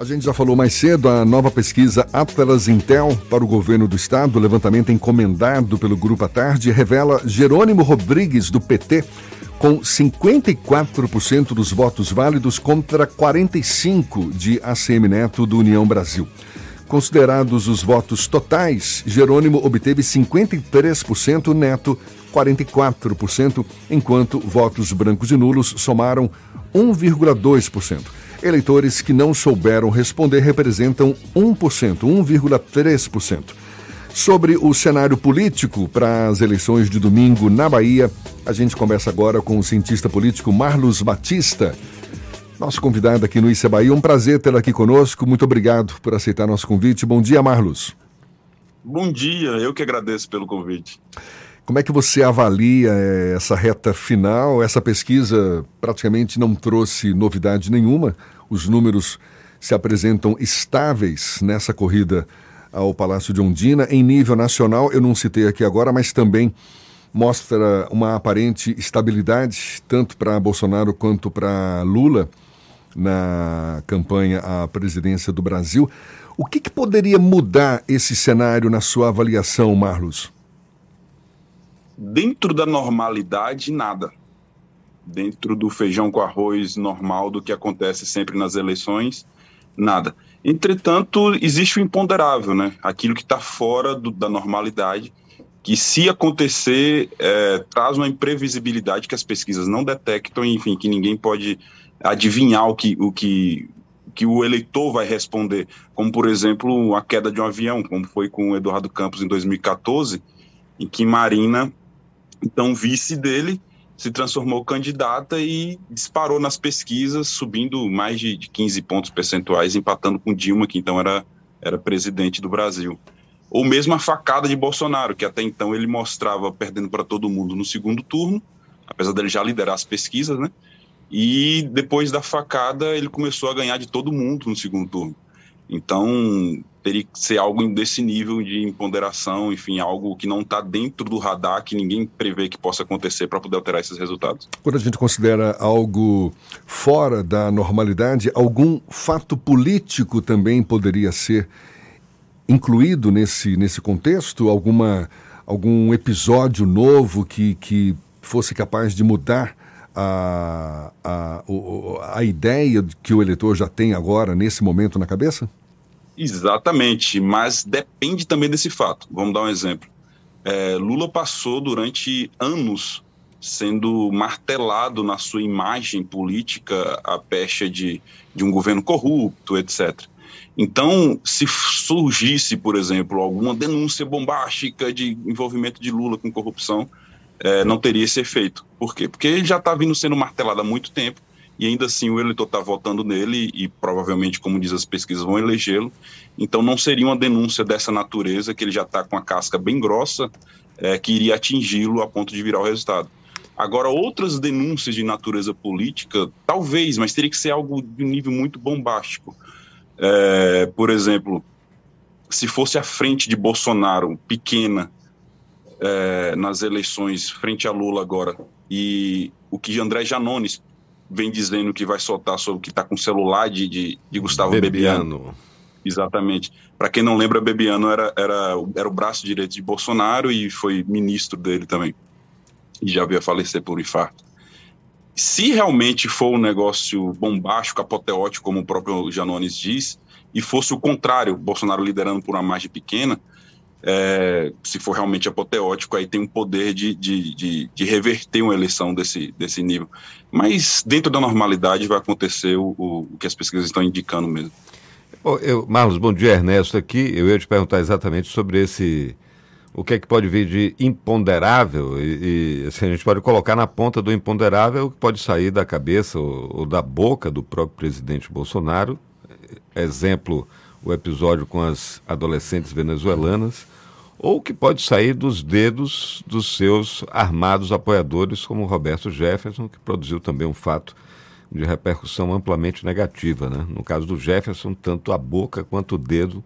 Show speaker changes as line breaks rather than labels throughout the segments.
A gente já falou mais cedo, a nova pesquisa Atlas Intel para o governo do estado, levantamento encomendado pelo Grupo à Tarde, revela Jerônimo Rodrigues, do PT, com 54% dos votos válidos contra 45% de ACM Neto, do União Brasil. Considerados os votos totais, Jerônimo obteve 53%, Neto 44%, enquanto votos brancos e nulos somaram 1,2%. Eleitores que não souberam responder representam 1%, 1,3%. Sobre o cenário político para as eleições de domingo na Bahia, a gente conversa agora com o cientista político Marlos Batista, nosso convidado aqui no Issa Bahia. Um prazer tê-lo aqui conosco. Muito obrigado por aceitar nosso convite. Bom dia, Marlos.
Bom dia, eu que agradeço pelo convite.
Como é que você avalia eh, essa reta final? Essa pesquisa praticamente não trouxe novidade nenhuma. Os números se apresentam estáveis nessa corrida ao Palácio de Ondina. Em nível nacional, eu não citei aqui agora, mas também mostra uma aparente estabilidade, tanto para Bolsonaro quanto para Lula, na campanha à presidência do Brasil. O que, que poderia mudar esse cenário na sua avaliação, Marlos?
Dentro da normalidade, nada. Dentro do feijão com arroz normal do que acontece sempre nas eleições, nada. Entretanto, existe o imponderável, né? Aquilo que está fora do, da normalidade, que se acontecer, é, traz uma imprevisibilidade que as pesquisas não detectam, enfim, que ninguém pode adivinhar o que, o que, que o eleitor vai responder, como por exemplo a queda de um avião, como foi com o Eduardo Campos em 2014, em que Marina então, vice dele se transformou candidata e disparou nas pesquisas, subindo mais de, de 15 pontos percentuais, empatando com Dilma, que então era, era presidente do Brasil. Ou mesmo a facada de Bolsonaro, que até então ele mostrava perdendo para todo mundo no segundo turno, apesar dele já liderar as pesquisas, né? E depois da facada, ele começou a ganhar de todo mundo no segundo turno. Então, teria que ser algo desse nível de imponderação, enfim, algo que não está dentro do radar, que ninguém prevê que possa acontecer para poder alterar esses resultados.
Quando a gente considera algo fora da normalidade, algum fato político também poderia ser incluído nesse, nesse contexto? Alguma, algum episódio novo que, que fosse capaz de mudar a, a, a, a ideia que o eleitor já tem agora, nesse momento, na cabeça?
Exatamente, mas depende também desse fato. Vamos dar um exemplo. É, Lula passou durante anos sendo martelado na sua imagem política a pecha de, de um governo corrupto, etc. Então, se surgisse, por exemplo, alguma denúncia bombástica de envolvimento de Lula com corrupção, é, não teria esse efeito. Por quê? Porque ele já está vindo sendo martelado há muito tempo e ainda assim o eleitor está votando nele e provavelmente, como diz as pesquisas, vão elegê-lo. Então não seria uma denúncia dessa natureza, que ele já está com a casca bem grossa, é, que iria atingi-lo a ponto de virar o resultado. Agora, outras denúncias de natureza política, talvez, mas teria que ser algo de um nível muito bombástico. É, por exemplo, se fosse a frente de Bolsonaro pequena é, nas eleições, frente a Lula agora, e o que André Janones vem dizendo que vai soltar sobre o que está com o celular de, de, de Gustavo Bebiano. Bebiano. Exatamente. Para quem não lembra, Bebiano era, era, era o braço direito de Bolsonaro e foi ministro dele também. E já veio a falecer por infarto. Se realmente for um negócio bombástico, apoteótico, como o próprio Janones diz, e fosse o contrário, Bolsonaro liderando por uma margem pequena, é, se for realmente apoteótico, aí tem um poder de, de, de, de, reverter uma eleição desse, desse nível. Mas dentro da normalidade vai acontecer o, o, que as pesquisas estão indicando mesmo.
Bom, eu, Marlos, bom dia, Ernesto aqui. Eu ia te perguntar exatamente sobre esse. O que é que pode vir de imponderável e, e assim, a gente pode colocar na ponta do imponderável o que pode sair da cabeça ou, ou da boca do próprio presidente Bolsonaro. Exemplo, o episódio com as adolescentes venezuelanas ou que pode sair dos dedos dos seus armados apoiadores, como Roberto Jefferson, que produziu também um fato de repercussão amplamente negativa. Né? No caso do Jefferson, tanto a boca quanto o dedo,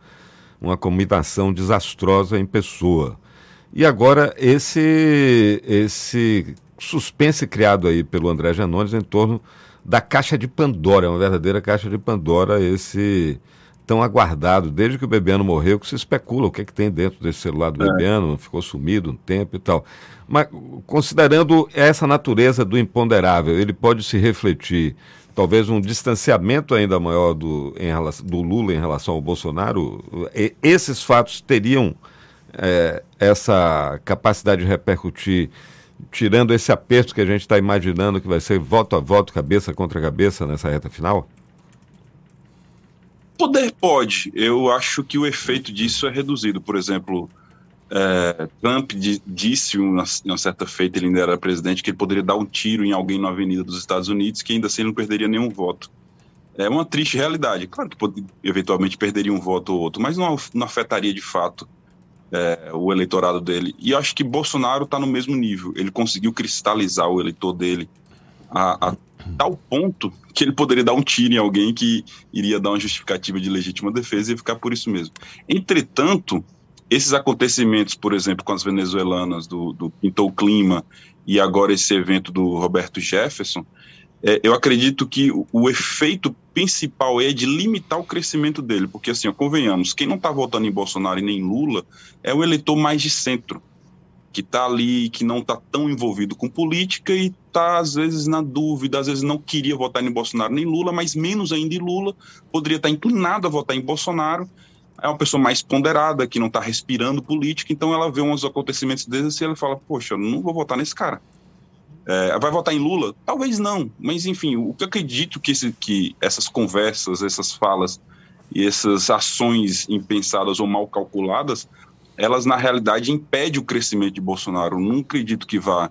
uma combinação desastrosa em pessoa. E agora esse, esse suspense criado aí pelo André Janones em torno da caixa de Pandora, é uma verdadeira caixa de Pandora esse tão aguardado, desde que o Bebiano morreu, que se especula o que, é que tem dentro desse celular do é. Bebiano, ficou sumido um tempo e tal. Mas considerando essa natureza do imponderável, ele pode se refletir talvez um distanciamento ainda maior do, em do Lula em relação ao Bolsonaro, e, esses fatos teriam é, essa capacidade de repercutir, tirando esse aperto que a gente está imaginando que vai ser voto a voto, cabeça contra cabeça nessa reta final?
Poder pode. Eu acho que o efeito disso é reduzido. Por exemplo, é, Trump disse uma, uma, certa feita, ele ainda era presidente, que ele poderia dar um tiro em alguém na avenida dos Estados Unidos que ainda assim não perderia nenhum voto. É uma triste realidade. Claro que pode, eventualmente perderia um voto ou outro, mas não, não afetaria de fato é, o eleitorado dele. E acho que Bolsonaro está no mesmo nível. Ele conseguiu cristalizar o eleitor dele a, a tal ponto que ele poderia dar um tiro em alguém que iria dar uma justificativa de legítima defesa e ficar por isso mesmo. Entretanto, esses acontecimentos, por exemplo, com as venezuelanas do, do Pintou Clima e agora esse evento do Roberto Jefferson, é, eu acredito que o, o, efeito principal é de limitar o crescimento dele, porque assim, ó, convenhamos, quem não está votando em Bolsonaro e nem Lula é o eleitor mais de centro, que está ali, que não está tão envolvido com política e está às vezes na dúvida, às vezes não queria votar em Bolsonaro nem Lula, mas menos ainda em Lula, poderia estar tá inclinado a votar em Bolsonaro é uma pessoa mais ponderada, que não está respirando política, então ela vê uns acontecimentos desses e ela fala, poxa, eu não vou votar nesse cara. É, vai votar em Lula? Talvez não, mas enfim, o que eu acredito que, esse, que essas conversas, essas falas e essas ações impensadas ou mal calculadas, elas na realidade impedem o crescimento de Bolsonaro. Eu não acredito que vá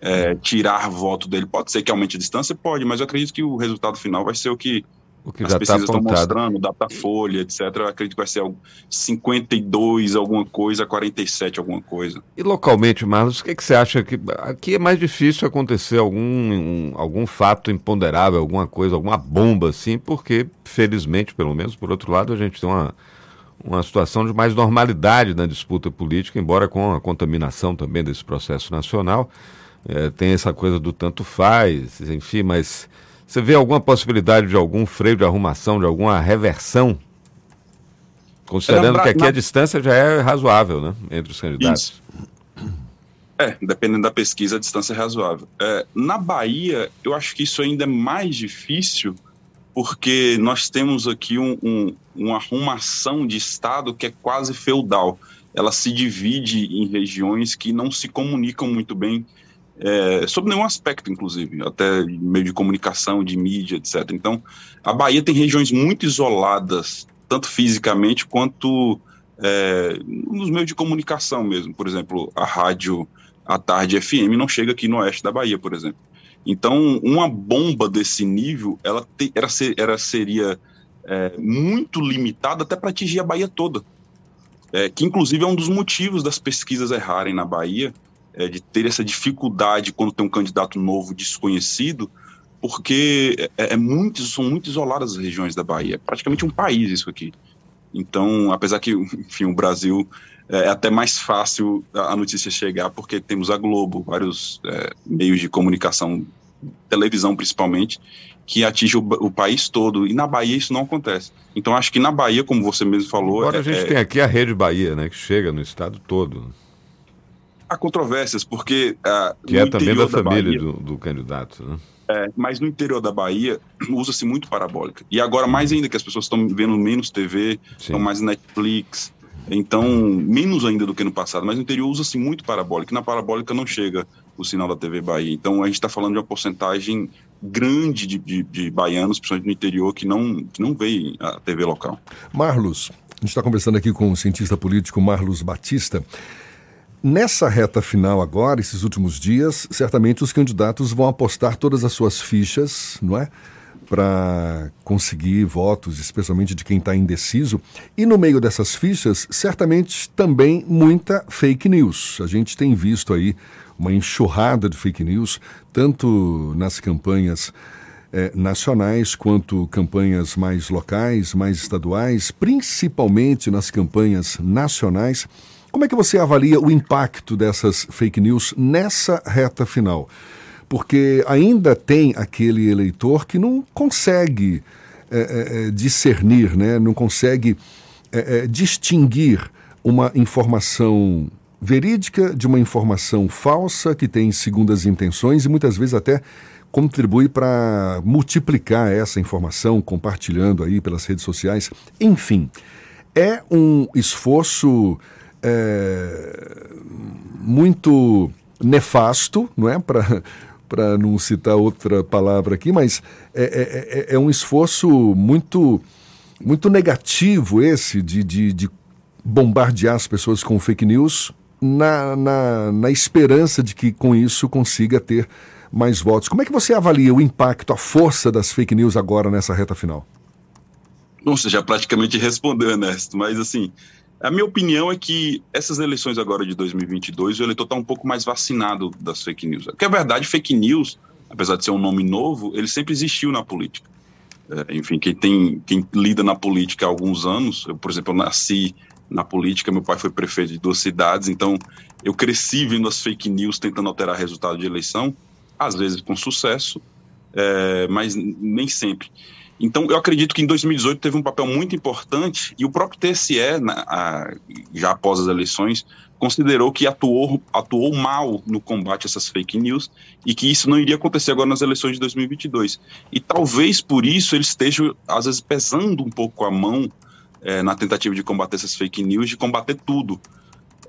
é, tirar voto dele. Pode ser que aumente a distância? Pode, mas eu acredito que o resultado final vai ser o que
o que As já está apontado. estão mostrando,
Datafolha, etc. Eu acredito que vai ser 52 alguma coisa, 47 alguma coisa.
E localmente, Marlos, o que, que você acha que aqui é mais difícil acontecer algum, um, algum fato imponderável, alguma coisa, alguma bomba assim, porque felizmente, pelo menos, por outro lado, a gente tem uma uma situação de mais normalidade na disputa política, embora com a contaminação também desse processo nacional. É, tem essa coisa do tanto faz, enfim, mas você vê alguma possibilidade de algum freio de arrumação, de alguma reversão? Considerando que aqui a distância já é razoável, né? Entre os candidatos.
Isso. É, dependendo da pesquisa, a distância é razoável. É, na Bahia, eu acho que isso ainda é mais difícil, porque nós temos aqui um, um, uma arrumação de Estado que é quase feudal. Ela se divide em regiões que não se comunicam muito bem é, sobre nenhum aspecto, inclusive, até meio de comunicação, de mídia, etc. Então, a Bahia tem regiões muito isoladas, tanto fisicamente quanto é, nos meios de comunicação mesmo. Por exemplo, a rádio à tarde FM não chega aqui no oeste da Bahia, por exemplo. Então, uma bomba desse nível, ela te, era, era, seria é, muito limitada até para atingir a Bahia toda. É, que inclusive é um dos motivos das pesquisas errarem na Bahia, é, de ter essa dificuldade quando tem um candidato novo desconhecido, porque é, é muito, são muito isoladas as regiões da Bahia, é praticamente um país isso aqui. Então, apesar que, enfim, o Brasil é, é até mais fácil a notícia chegar, porque temos a Globo, vários é, meios de comunicação, televisão principalmente, que atinge o, o, país todo. E na Bahia isso não acontece. Então, acho que na Bahia, como você mesmo falou.
Agora a gente é, tem aqui a Rede Bahia, né, que chega no estado todo
há controvérsias, porque. Uh,
que é também da, da família Bahia, do, do, candidato, né?
É, mas no interior da Bahia usa-se muito parabólica. E agora, mais ainda que as pessoas estão vendo menos TV, estão mais Netflix. Então, menos ainda do que no passado, mas no interior usa-se muito parabólica. E na parabólica não chega o sinal da TV Bahia. Então, a gente está falando de uma porcentagem grande de, de, de, baianos, principalmente no interior, que não, que não veem a TV local.
Marlos, a gente está conversando aqui com o cientista político Marlos Batista. Nessa reta final agora, esses últimos dias, certamente os candidatos vão apostar todas as suas fichas, não é? Para conseguir votos, especialmente de quem está indeciso. E no meio dessas fichas, certamente também muita fake news. A gente tem visto aí uma enxurrada de fake news, tanto nas campanhas eh, nacionais quanto campanhas mais locais, mais estaduais, principalmente nas campanhas nacionais. Como é que você avalia o impacto dessas fake news nessa reta final? porque ainda tem aquele eleitor que não consegue é, é, discernir, né? não consegue é, distinguir uma informação verídica de uma informação falsa que tem segundas intenções e muitas vezes até contribui para multiplicar essa informação, compartilhando aí pelas redes sociais. Enfim, é um esforço é, muito nefasto, não é? Para para não citar outra palavra aqui, mas é, é, é, é, um esforço muito muito negativo esse de, de, de bombardear as pessoas com fake news na, na, na esperança de que com isso consiga ter mais votos. Como é que você avalia o impacto, a força das fake news agora nessa reta final?
Bom, você já praticamente respondeu, Ernesto, mas assim, a minha opinião é que essas eleições agora de 2022, o eleitor está um pouco mais vacinado das fake news. Porque a verdade, fake news, apesar de ser um nome novo, ele sempre existiu na política. É, enfim, quem, tem, quem lida na política há alguns anos, eu, por exemplo, eu nasci na política, meu pai foi prefeito de duas cidades, então eu cresci vendo as fake news tentando alterar resultado de eleição, às vezes com sucesso, é, mas nem sempre. Então, eu acredito que em 2018 teve um papel muito importante e o próprio TSE, na, a, já após as eleições, considerou que atuou, atuou mal no combate a essas fake news e que isso não iria acontecer agora nas eleições de 2022. E talvez por isso eles estejam, às vezes, pesando um pouco a mão é, na tentativa de combater essas fake news, de combater tudo.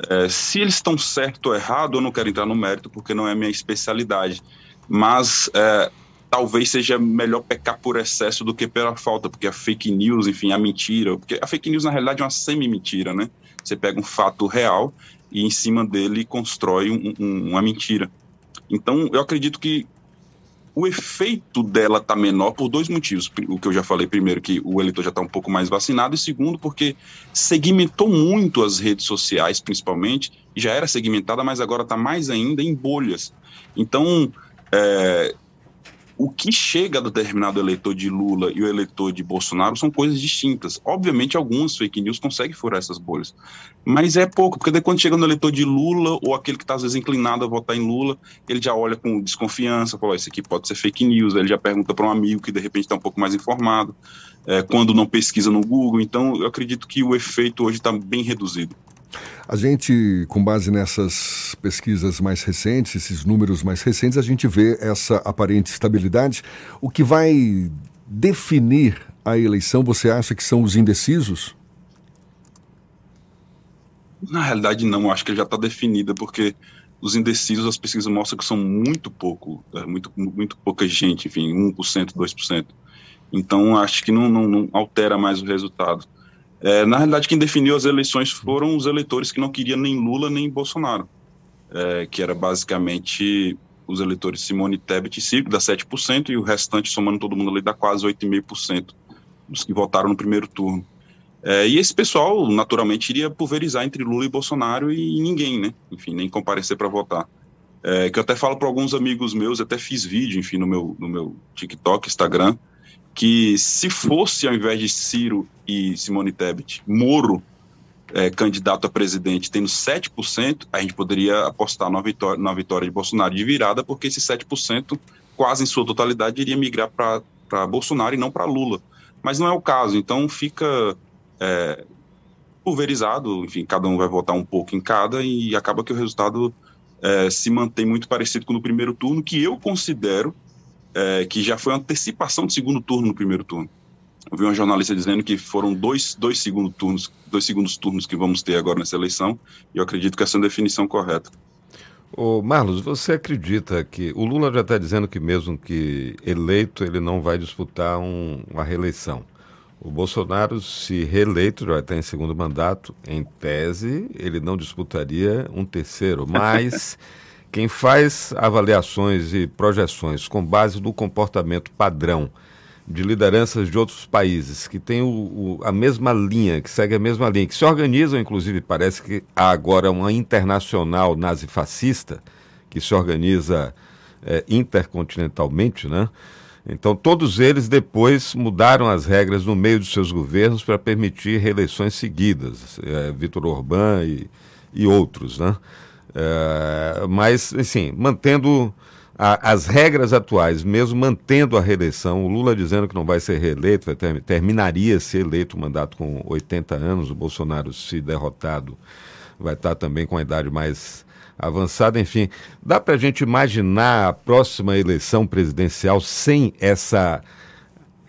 É, se eles estão certo ou errado, eu não quero entrar no mérito porque não é minha especialidade. Mas é, talvez seja melhor pecar por excesso do que pela falta, porque a fake news, enfim, a mentira, porque a fake news na realidade é uma semi-mentira, né? Você pega um fato real e em cima dele constrói um, um, uma mentira. Então, eu acredito que o efeito dela está menor por dois motivos. O que eu já falei, primeiro, que o eleitor já está um pouco mais vacinado, e segundo, porque segmentou muito as redes sociais, principalmente, já era segmentada, mas agora está mais ainda em bolhas. Então, é, o que chega do determinado eleitor de Lula e o eleitor de Bolsonaro são coisas distintas. Obviamente, algumas fake news conseguem furar essas bolhas, mas é pouco, porque daí quando chega no eleitor de Lula ou aquele que está às vezes inclinado a votar em Lula, ele já olha com desconfiança, fala: isso aqui pode ser fake news. Aí ele já pergunta para um amigo que de repente está um pouco mais informado, é, quando não pesquisa no Google. Então, eu acredito que o efeito hoje está bem reduzido.
A gente, com base nessas pesquisas mais recentes, esses números mais recentes, a gente vê essa aparente estabilidade. O que vai definir a eleição, você acha que são os indecisos?
Na realidade, não. Acho que já está definida, porque os indecisos, as pesquisas mostram que são muito pouco, é, muito, muito pouca gente, enfim, 1%, 2%. Então, acho que não, não, não altera mais o resultado. É, na realidade, quem definiu as eleições foram os eleitores que não queriam nem Lula nem Bolsonaro, é, que era basicamente os eleitores Simone Tebet e Ciro, dá 7%, e o restante, somando todo mundo ali, dá quase 8,5% dos que votaram no primeiro turno. É, e esse pessoal, naturalmente, iria pulverizar entre Lula e Bolsonaro e ninguém, né? Enfim, nem comparecer para votar. É, que eu até falo para alguns amigos meus, até fiz vídeo, enfim, no meu, no meu TikTok, Instagram, que se fosse, ao invés de Ciro e Simone Tebet, Moro é, candidato a presidente tendo 7%, a gente poderia apostar na vitória, na vitória de Bolsonaro de virada, porque esse 7%, quase em sua totalidade, iria migrar para Bolsonaro e não para Lula. Mas não é o caso, então fica é, pulverizado, enfim, cada um vai votar um pouco em cada e acaba que o resultado é, se mantém muito parecido com o primeiro turno, que eu considero é, que já foi uma antecipação do segundo turno no primeiro turno. Eu vi uma jornalista dizendo que foram dois, dois, segundo turnos, dois segundos turnos que vamos ter agora nessa eleição, e eu acredito que essa é a definição correta.
Ô Marlos, você acredita que o Lula já está dizendo que mesmo que eleito ele não vai disputar um, uma reeleição? O Bolsonaro, se reeleito, já está em segundo mandato, em tese, ele não disputaria um terceiro, mas Quem faz avaliações e projeções com base no comportamento padrão de lideranças de outros países que têm o, o, a mesma linha, que segue a mesma linha, que se organizam, inclusive, parece que há agora uma internacional nazifascista que se organiza é, intercontinentalmente, né? Então, todos eles depois mudaram as regras no meio dos seus governos para permitir reeleições seguidas, é, Vitor Orbán e, e outros, né? É, mas, assim, mantendo a, as regras atuais, mesmo mantendo a reeleição, o Lula dizendo que não vai ser reeleito, vai ter, terminaria ser eleito o mandato com 80 anos, o Bolsonaro, se derrotado, vai estar também com a idade mais avançada, enfim. Dá para a gente imaginar a próxima eleição presidencial sem essa,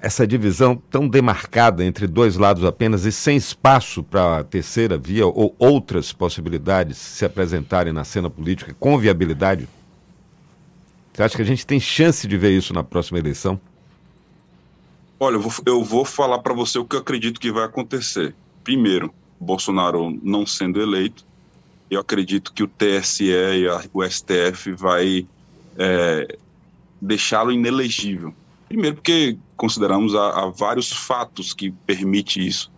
essa divisão tão demarcada entre dois lados apenas e sem espaço para a terceira via ou outras possibilidades se apresentarem na cena política com viabilidade? Você acha que a gente tem chance de ver isso na próxima eleição?
Olha, eu vou, eu vou falar para você o que eu acredito que vai acontecer. Primeiro, Bolsonaro não sendo eleito, eu acredito que o TSE e a, o STF vai é, deixá-lo inelegível. Primeiro, porque consideramos há, vários fatos que permite isso.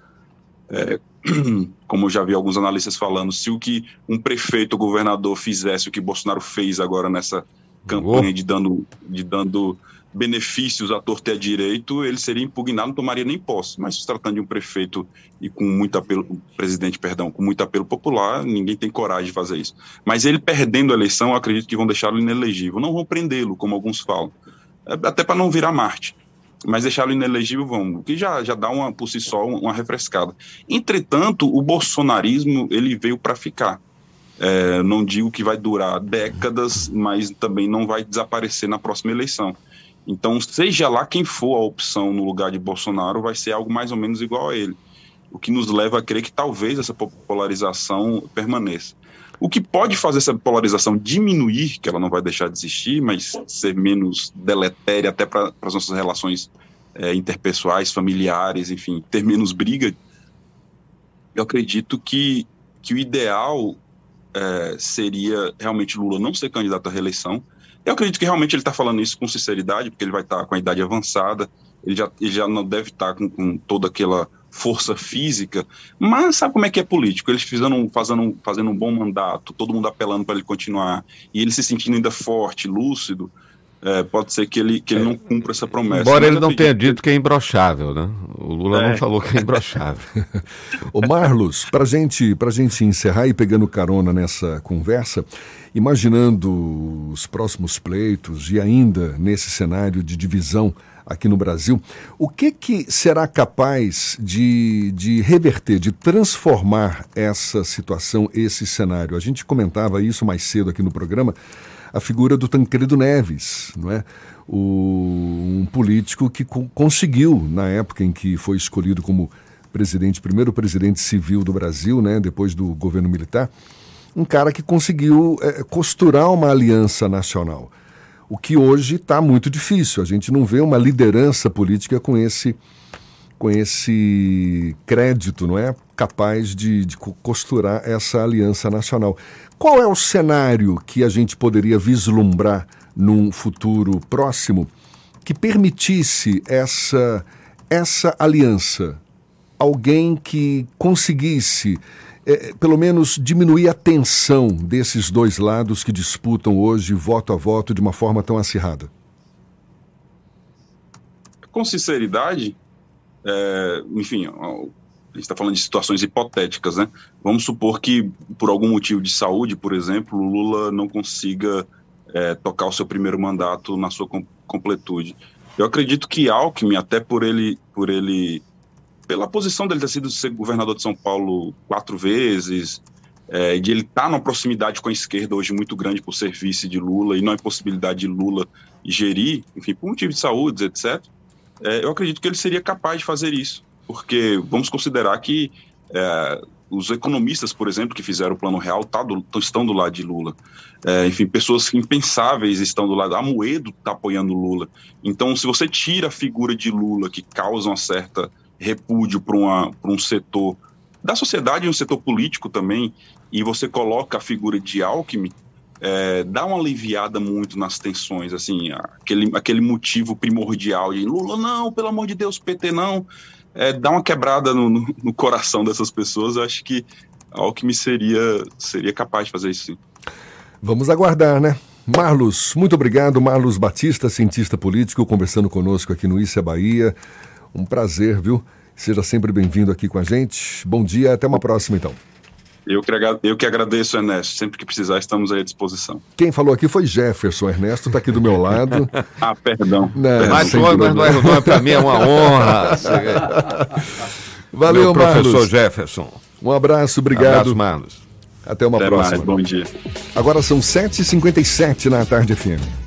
É, como eu já vi alguns analistas falando, se o que um prefeito ou governador fizesse o que Bolsonaro fez agora nessa campanha de dando, de dando benefícios à torta e à direito, ele seria impugnado, não tomaria nem posse. Mas se tratando de um prefeito e com muito apelo, presidente, perdão, com muito apelo popular, ninguém tem coragem de fazer isso. Mas ele perdendo a eleição, acredito que vão deixá-lo inelegível. Não vão prendê-lo, como alguns falam. Até para não virar Marte. Mas deixá-lo inelegível o que já, já dá uma, por si só uma refrescada. Entretanto, o bolsonarismo ele veio para ficar. É, não digo que vai durar décadas, mas também não vai desaparecer na próxima eleição. Então, seja lá quem for a opção no lugar de Bolsonaro, vai ser algo mais ou menos igual a ele. O que nos leva a crer que talvez essa polarização permaneça. O que pode fazer essa polarização diminuir, que ela não vai deixar de existir, mas ser menos deletéria até para as nossas relações é, interpessoais, familiares, enfim, ter menos briga, eu acredito que, que o ideal é, seria realmente Lula não ser candidato à reeleição. Eu acredito que realmente ele está falando isso com sinceridade, porque ele vai estar tá com a idade avançada, ele já, ele já não deve estar tá com, com, toda aquela força física, mas sabe como é que é político? Eles fizeram, fazendo, fazendo um bom mandato, todo mundo apelando para ele continuar, e ele se sentindo ainda forte, lúcido, é, pode ser que ele, que ele não cumpra essa promessa.
Embora ele não tenha dito que é imbrochável, né? O Lula é. não falou que é imbrochável.
Ô Marlos, para gente, a gente encerrar e pegando carona nessa conversa, imaginando os próximos pleitos e ainda nesse cenário de divisão aqui no Brasil, o que, que será capaz de, de reverter, de transformar essa situação, esse cenário? A gente comentava isso mais cedo aqui no programa, a figura do Tancredo Neves, não é? O, um político que co conseguiu, na época em que foi escolhido como presidente, primeiro presidente civil do Brasil, né, depois do governo militar, um cara que conseguiu é, costurar uma aliança nacional. O que hoje está muito difícil. A gente não vê uma liderança política com esse com esse crédito, não é? Capaz de, de costurar essa aliança nacional. Qual é o cenário que a gente poderia vislumbrar num futuro próximo que permitisse essa, essa aliança? Alguém que conseguisse, é, pelo menos, diminuir a tensão desses dois lados que disputam hoje voto a voto de uma forma tão acirrada?
Com sinceridade, é, enfim, a gente está falando de situações hipotéticas, né? Vamos supor que, por algum motivo de saúde, por exemplo, o Lula não consiga é, tocar o seu primeiro mandato na sua com completude. Eu acredito que Alckmin, até por ele, por ele, pela posição dele ter sido governador de São Paulo quatro vezes, é, de ele estar tá numa proximidade com a esquerda hoje muito grande por ser vice de Lula e não é possibilidade de Lula gerir, enfim, por motivo de saúde, etc. É, eu acredito que ele seria capaz de fazer isso porque vamos considerar que é, os economistas, por exemplo, que fizeram o Plano Real tá do, estão do lado de Lula. É, enfim, pessoas impensáveis estão do lado. A Moedo está apoiando Lula. Então, se você tira a figura de Lula, que causa uma certa repúdio para um setor da sociedade um setor político também, e você coloca a figura de Alckmin, é, dá uma aliviada muito nas tensões, assim, aquele, aquele motivo primordial de Lula, não, pelo amor de Deus, PT não é, dá uma quebrada no, no, no, coração dessas pessoas. Eu acho que Alckmin seria, seria capaz de fazer isso sim.
Vamos aguardar, né? Marlos, muito obrigado. Marlos Batista, cientista político, conversando conosco aqui no Issa Bahia. Um prazer, viu? Seja sempre bem-vindo aqui com a gente. Bom dia, até uma próxima então.
Eu que, eu que agradeço, Ernesto. Sempre que precisar, estamos aí à disposição.
Quem falou aqui foi Jefferson. Ernesto está aqui do meu lado.
ah, perdão.
Não, Mas o nome para mim é uma honra.
Valeu,
meu professor Marlos. Jefferson.
Um abraço, obrigado.
Abraço, Marlos.
Até uma
Até
próxima.
Mais, bom dia.
Agora são 7h57 na tarde FM.